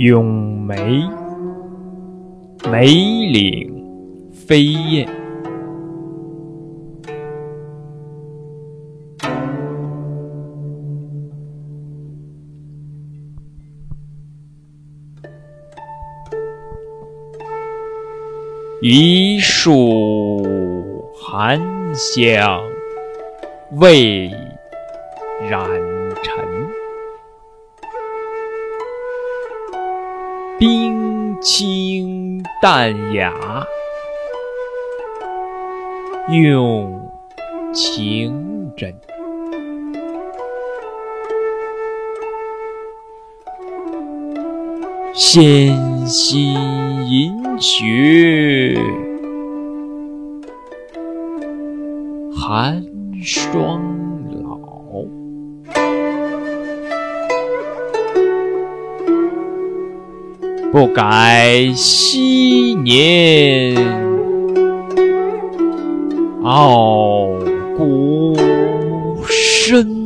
咏梅，梅岭飞燕。一树寒香未染尘，冰清淡雅用情真。纤心银雪，寒霜不改昔年，傲骨身。